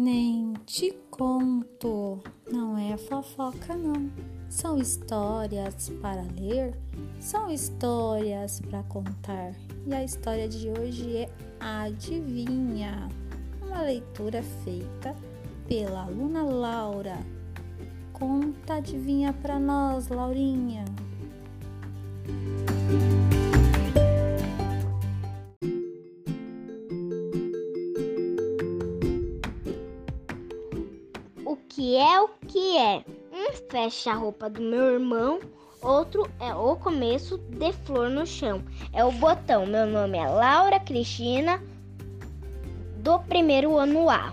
Nem te conto, não é fofoca não. São histórias para ler, são histórias para contar. E a história de hoje é Adivinha, uma leitura feita pela aluna Laura. Conta adivinha para nós, Laurinha. Que é o que é? Um fecha a roupa do meu irmão, outro é o começo de flor no chão. É o botão. Meu nome é Laura Cristina, do primeiro ano A.